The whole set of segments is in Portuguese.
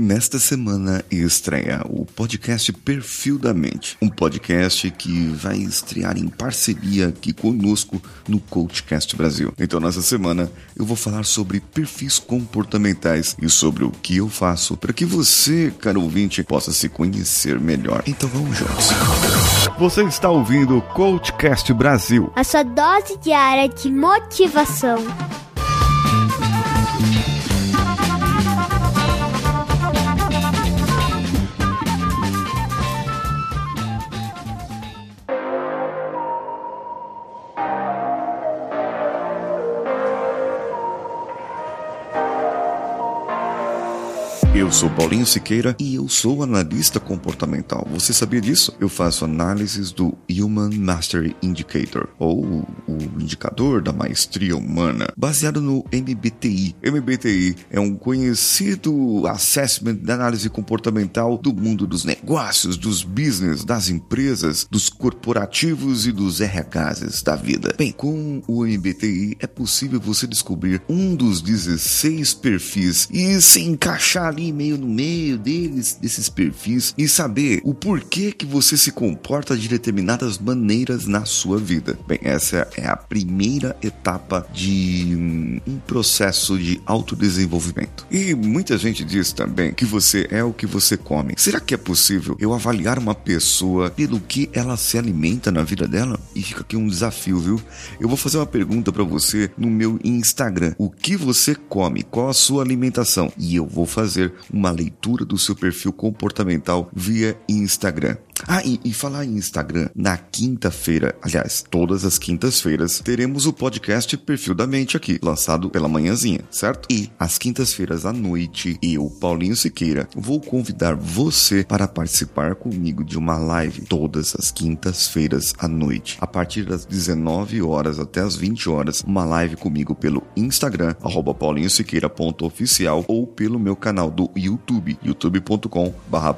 Nesta semana estreia o podcast Perfil da Mente, um podcast que vai estrear em parceria aqui conosco no Coachcast Brasil. Então, nessa semana eu vou falar sobre perfis comportamentais e sobre o que eu faço para que você, caro ouvinte, possa se conhecer melhor. Então, vamos juntos. Você está ouvindo o Coachcast Brasil, a sua dose diária de motivação. Eu sou Paulinho Siqueira e eu sou analista comportamental. Você sabia disso? Eu faço análises do Human Mastery Indicator, ou o indicador da maestria humana, baseado no MBTI. MBTI é um conhecido assessment de análise comportamental do mundo dos negócios, dos business, das empresas, dos corporativos e dos RHs da vida. Bem, com o MBTI é possível você descobrir um dos 16 perfis e se encaixar ali meio no meio deles, desses perfis, e saber o porquê que você se comporta de determinadas maneiras na sua vida. Bem, essa é a primeira etapa de um processo de autodesenvolvimento. E muita gente diz também que você é o que você come. Será que é possível eu avaliar uma pessoa pelo que ela se alimenta na vida dela? E fica aqui um desafio, viu? Eu vou fazer uma pergunta para você no meu Instagram. O que você come? Qual a sua alimentação? E eu vou fazer uma leitura do seu perfil comportamental via Instagram. Ah, e, e falar em Instagram, na quinta-feira, aliás, todas as quintas-feiras, teremos o podcast Perfil da Mente aqui, lançado pela manhãzinha, certo? E às quintas-feiras à noite, eu, Paulinho Siqueira, vou convidar você para participar comigo de uma live todas as quintas-feiras à noite, a partir das 19 horas até as 20 horas, uma live comigo pelo Instagram, arroba paulinhosiqueira.oficial ou pelo meu canal do YouTube, youtube.com barra.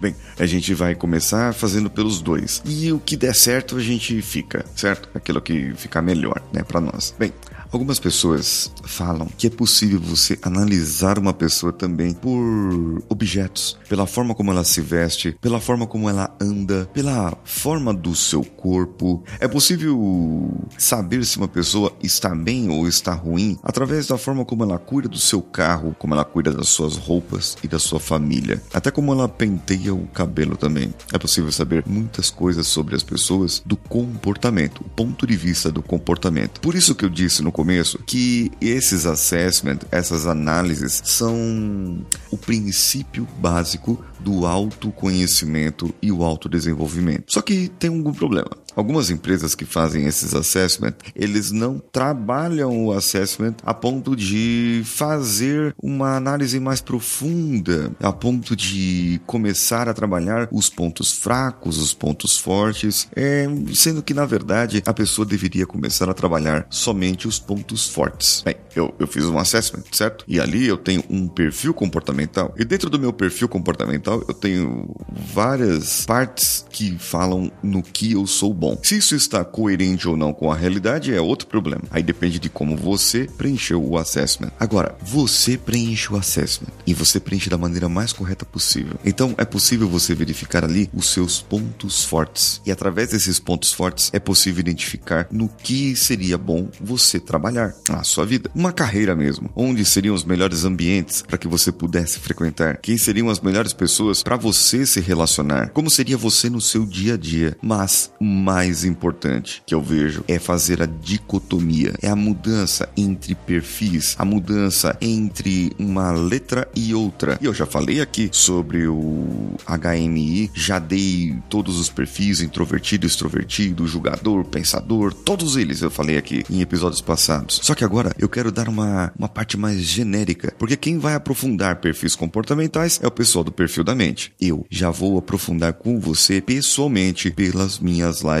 Bem, a gente vai começar fazendo pelos dois. E o que der certo a gente fica, certo? Aquilo que ficar melhor, né, para nós. Bem, Algumas pessoas falam que é possível você analisar uma pessoa também por objetos, pela forma como ela se veste, pela forma como ela anda, pela forma do seu corpo. É possível saber se uma pessoa está bem ou está ruim através da forma como ela cuida do seu carro, como ela cuida das suas roupas e da sua família, até como ela penteia o cabelo também. É possível saber muitas coisas sobre as pessoas do comportamento, o ponto de vista do comportamento. Por isso que eu disse no começo que esses assessment, essas análises são o princípio básico do autoconhecimento e o autodesenvolvimento. Só que tem algum problema. Algumas empresas que fazem esses assessment, eles não trabalham o assessment a ponto de fazer uma análise mais profunda, a ponto de começar a trabalhar os pontos fracos, os pontos fortes, é, sendo que na verdade a pessoa deveria começar a trabalhar somente os pontos fortes. Bem, eu, eu fiz um assessment, certo? E ali eu tenho um perfil comportamental, e dentro do meu perfil comportamental eu tenho várias partes que falam no que eu sou bom bom. Se isso está coerente ou não com a realidade é outro problema. Aí depende de como você preencheu o assessment. Agora, você preenche o assessment e você preenche da maneira mais correta possível. Então, é possível você verificar ali os seus pontos fortes. E através desses pontos fortes é possível identificar no que seria bom você trabalhar na sua vida. Uma carreira mesmo. Onde seriam os melhores ambientes para que você pudesse frequentar? Quem seriam as melhores pessoas para você se relacionar? Como seria você no seu dia a dia? Mas, mais mais importante que eu vejo é fazer a dicotomia, é a mudança entre perfis, a mudança entre uma letra e outra. E eu já falei aqui sobre o HMI, já dei todos os perfis, introvertido, extrovertido, julgador, pensador, todos eles eu falei aqui em episódios passados. Só que agora eu quero dar uma, uma parte mais genérica, porque quem vai aprofundar perfis comportamentais é o pessoal do perfil absurdamente. Eu já vou aprofundar com você pessoalmente pelas minhas lives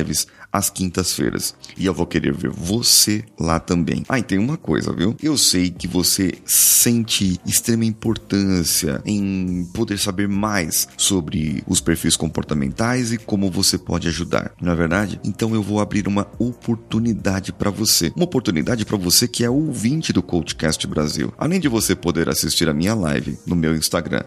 às quintas-feiras. E eu vou querer ver você lá também. Ah, e tem uma coisa, viu? Eu sei que você sente extrema importância em poder saber mais sobre os perfis comportamentais e como você pode ajudar. Não é verdade? Então eu vou abrir uma oportunidade para você. Uma oportunidade para você que é ouvinte do Coachcast Brasil. Além de você poder assistir a minha live no meu Instagram,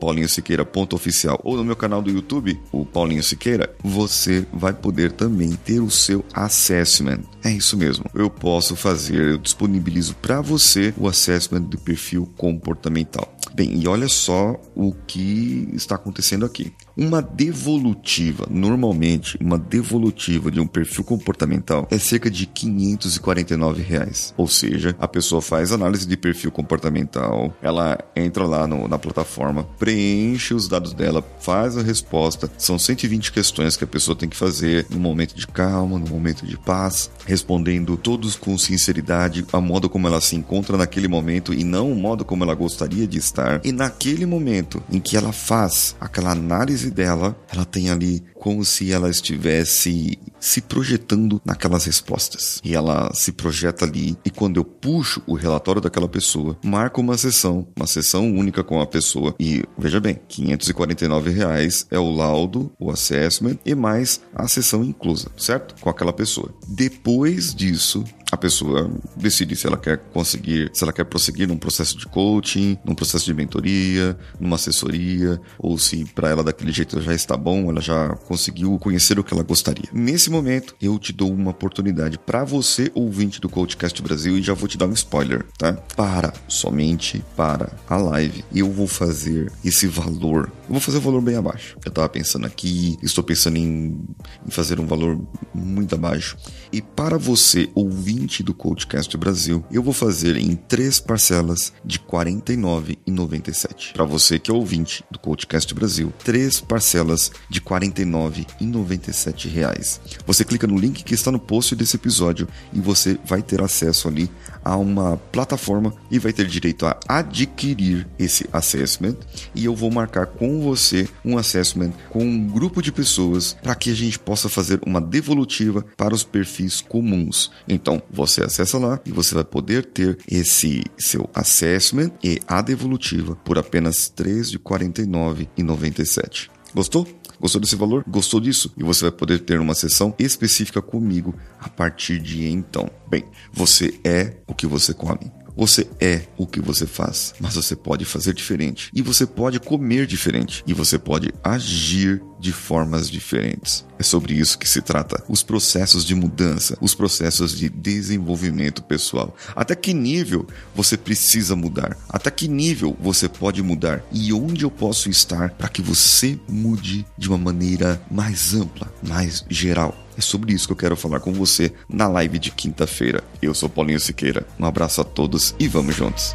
paulinhosiqueira.oficial ou no meu canal do YouTube, o Paulinho Siqueira, você vai poder também ter o seu assessment. É isso mesmo. Eu posso fazer, eu disponibilizo para você o assessment do perfil comportamental. Bem, e olha só o que está acontecendo aqui. Uma devolutiva, normalmente, uma devolutiva de um perfil comportamental é cerca de 549 reais. Ou seja, a pessoa faz análise de perfil comportamental, ela entra lá no, na plataforma, preenche os dados dela, faz a resposta. São 120 questões que a pessoa tem que fazer no momento de calma, no momento de paz, respondendo todos com sinceridade, a modo como ela se encontra naquele momento e não o modo como ela gostaria de estar. E naquele momento em que ela faz aquela análise dela, ela tem ali como se ela estivesse se projetando naquelas respostas. E ela se projeta ali e quando eu puxo o relatório daquela pessoa, marco uma sessão, uma sessão única com a pessoa e veja bem, 549 reais é o laudo, o assessment e mais a sessão inclusa, certo? Com aquela pessoa. Depois disso, a pessoa decide se ela quer conseguir, se ela quer prosseguir num processo de coaching, num processo de mentoria, numa assessoria, ou se para ela daquele jeito já está bom, ela já conseguiu conhecer o que ela gostaria. Nesse momento, eu te dou uma oportunidade para você, ouvinte do Coachcast Brasil, e já vou te dar um spoiler, tá? Para, somente para a live, eu vou fazer esse valor. Eu vou fazer um valor bem abaixo. Eu tava pensando aqui, estou pensando em, em fazer um valor muito abaixo. E para você, ouvinte ouvinte do Coachcast Brasil, eu vou fazer em três parcelas de R$ 49,97. Para você que é ouvinte do Coachcast Brasil, três parcelas de 49,97 reais. Você clica no link que está no post desse episódio e você vai ter acesso ali a uma plataforma e vai ter direito a adquirir esse assessment e eu vou marcar com você um assessment com um grupo de pessoas para que a gente possa fazer uma devolutiva para os perfis comuns. Então, você acessa lá e você vai poder ter esse seu assessment e a devolutiva por apenas R$ 3,49,97. Gostou? Gostou desse valor? Gostou disso? E você vai poder ter uma sessão específica comigo a partir de então. Bem, você é o que você come. Você é o que você faz, mas você pode fazer diferente. E você pode comer diferente. E você pode agir de formas diferentes. É sobre isso que se trata. Os processos de mudança, os processos de desenvolvimento pessoal. Até que nível você precisa mudar? Até que nível você pode mudar? E onde eu posso estar para que você mude de uma maneira mais ampla, mais geral? É sobre isso que eu quero falar com você na live de quinta-feira. Eu sou Paulinho Siqueira. Um abraço a todos e vamos juntos.